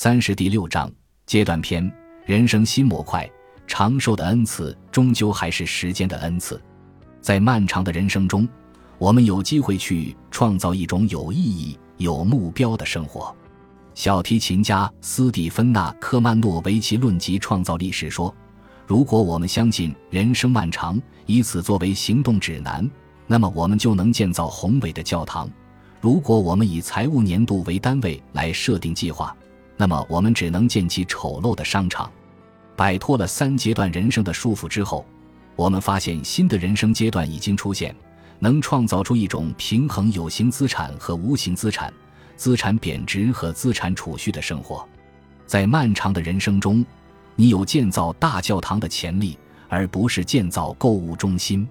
三十第六章阶段篇：人生新模块，长寿的恩赐终究还是时间的恩赐。在漫长的人生中，我们有机会去创造一种有意义、有目标的生活。小提琴家斯蒂芬娜·科曼诺维奇论及创造力时说：“如果我们相信人生漫长，以此作为行动指南，那么我们就能建造宏伟的教堂；如果我们以财务年度为单位来设定计划，那么，我们只能建起丑陋的商场。摆脱了三阶段人生的束缚之后，我们发现新的人生阶段已经出现，能创造出一种平衡有形资产和无形资产、资产贬值和资产储蓄的生活。在漫长的人生中，你有建造大教堂的潜力，而不是建造购物中心。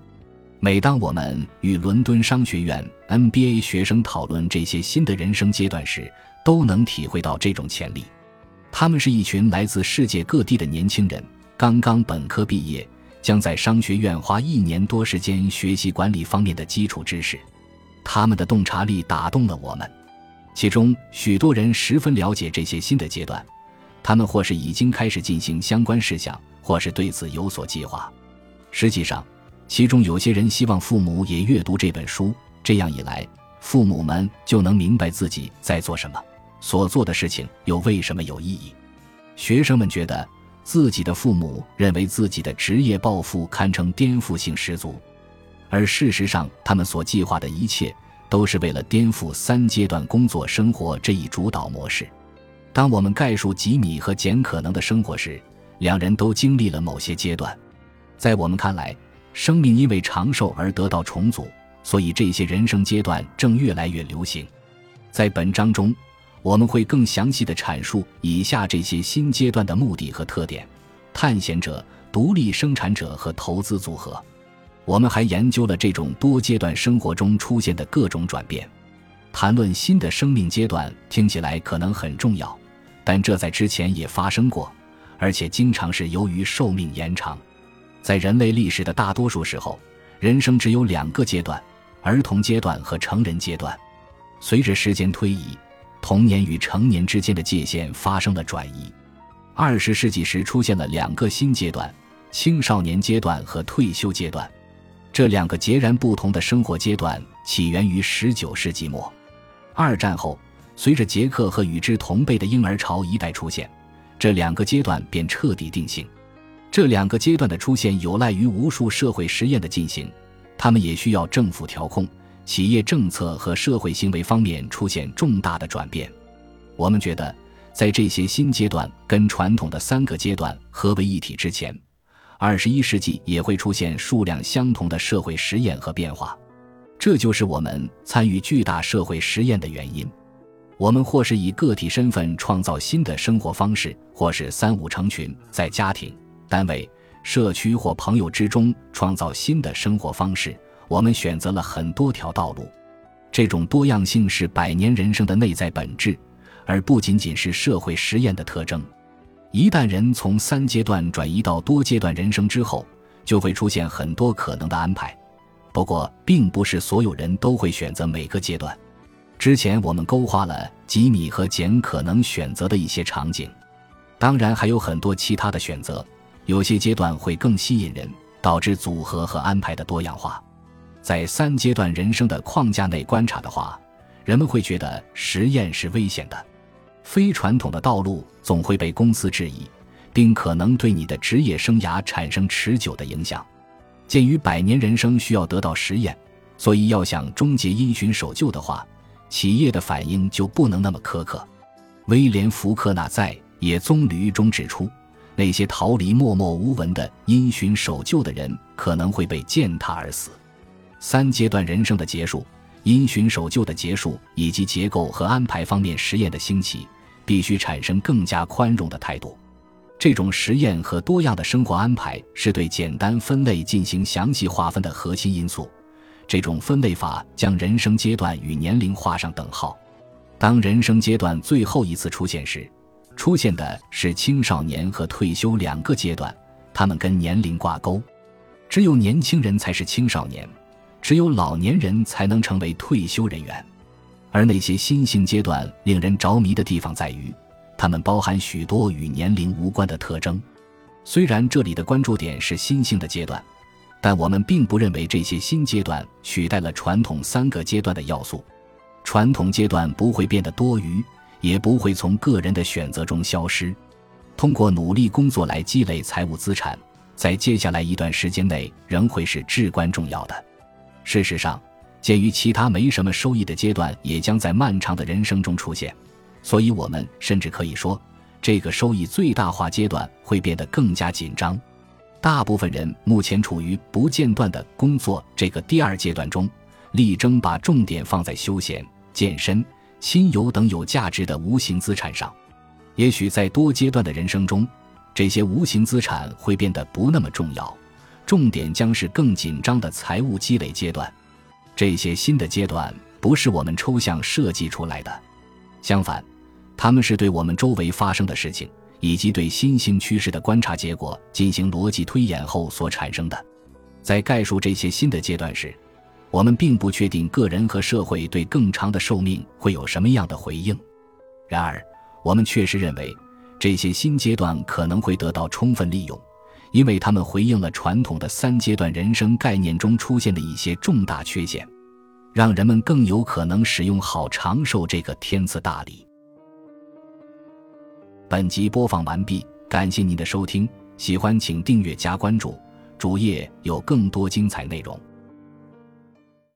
每当我们与伦敦商学院 MBA 学生讨论这些新的人生阶段时，都能体会到这种潜力。他们是一群来自世界各地的年轻人，刚刚本科毕业，将在商学院花一年多时间学习管理方面的基础知识。他们的洞察力打动了我们，其中许多人十分了解这些新的阶段，他们或是已经开始进行相关事项，或是对此有所计划。实际上，其中有些人希望父母也阅读这本书，这样一来，父母们就能明白自己在做什么。所做的事情又为什么有意义？学生们觉得自己的父母认为自己的职业抱负堪称颠覆性十足，而事实上，他们所计划的一切都是为了颠覆三阶段工作生活这一主导模式。当我们概述吉米和简可能的生活时，两人都经历了某些阶段。在我们看来，生命因为长寿而得到重组，所以这些人生阶段正越来越流行。在本章中。我们会更详细的阐述以下这些新阶段的目的和特点：探险者、独立生产者和投资组合。我们还研究了这种多阶段生活中出现的各种转变。谈论新的生命阶段听起来可能很重要，但这在之前也发生过，而且经常是由于寿命延长。在人类历史的大多数时候，人生只有两个阶段：儿童阶段和成人阶段。随着时间推移，童年与成年之间的界限发生了转移。二十世纪时出现了两个新阶段：青少年阶段和退休阶段。这两个截然不同的生活阶段起源于十九世纪末。二战后，随着杰克和与之同辈的婴儿潮一代出现，这两个阶段便彻底定性。这两个阶段的出现有赖于无数社会实验的进行，他们也需要政府调控。企业政策和社会行为方面出现重大的转变，我们觉得，在这些新阶段跟传统的三个阶段合为一体之前，二十一世纪也会出现数量相同的社会实验和变化。这就是我们参与巨大社会实验的原因。我们或是以个体身份创造新的生活方式，或是三五成群，在家庭、单位、社区或朋友之中创造新的生活方式。我们选择了很多条道路，这种多样性是百年人生的内在本质，而不仅仅是社会实验的特征。一旦人从三阶段转移到多阶段人生之后，就会出现很多可能的安排。不过，并不是所有人都会选择每个阶段。之前我们勾画了吉米和简可能选择的一些场景，当然还有很多其他的选择。有些阶段会更吸引人，导致组合和安排的多样化。在三阶段人生的框架内观察的话，人们会觉得实验是危险的。非传统的道路总会被公司质疑，并可能对你的职业生涯产生持久的影响。鉴于百年人生需要得到实验，所以要想终结因循守旧的话，企业的反应就不能那么苛刻。威廉·福克纳在《野棕榈》中指出，那些逃离默默无闻的因循守旧的人可能会被践踏而死。三阶段人生的结束、因循守旧的结束，以及结构和安排方面实验的兴起，必须产生更加宽容的态度。这种实验和多样的生活安排是对简单分类进行详细划分的核心因素。这种分类法将人生阶段与年龄画上等号。当人生阶段最后一次出现时，出现的是青少年和退休两个阶段，他们跟年龄挂钩。只有年轻人才是青少年。只有老年人才能成为退休人员，而那些新兴阶段令人着迷的地方在于，它们包含许多与年龄无关的特征。虽然这里的关注点是新兴的阶段，但我们并不认为这些新阶段取代了传统三个阶段的要素。传统阶段不会变得多余，也不会从个人的选择中消失。通过努力工作来积累财务资产，在接下来一段时间内仍会是至关重要的。事实上，鉴于其他没什么收益的阶段也将在漫长的人生中出现，所以我们甚至可以说。这个收益最大化阶段会变得更加紧张，大部分人目前处于不间断的工作这个第二阶段中，力争把重点放在休闲、健身、亲友等有价值的无形资产上。也许在多阶段的人生中，这些无形资产会变得不那么重要，重点将是更紧张的财务积累阶段。这些新的阶段不是我们抽象设计出来的，相反。他们是对我们周围发生的事情以及对新兴趋势的观察结果进行逻辑推演后所产生的。在概述这些新的阶段时，我们并不确定个人和社会对更长的寿命会有什么样的回应。然而，我们确实认为这些新阶段可能会得到充分利用，因为他们回应了传统的三阶段人生概念中出现的一些重大缺陷，让人们更有可能使用好长寿这个天赐大礼。本集播放完毕，感谢您的收听，喜欢请订阅加关注，主页有更多精彩内容。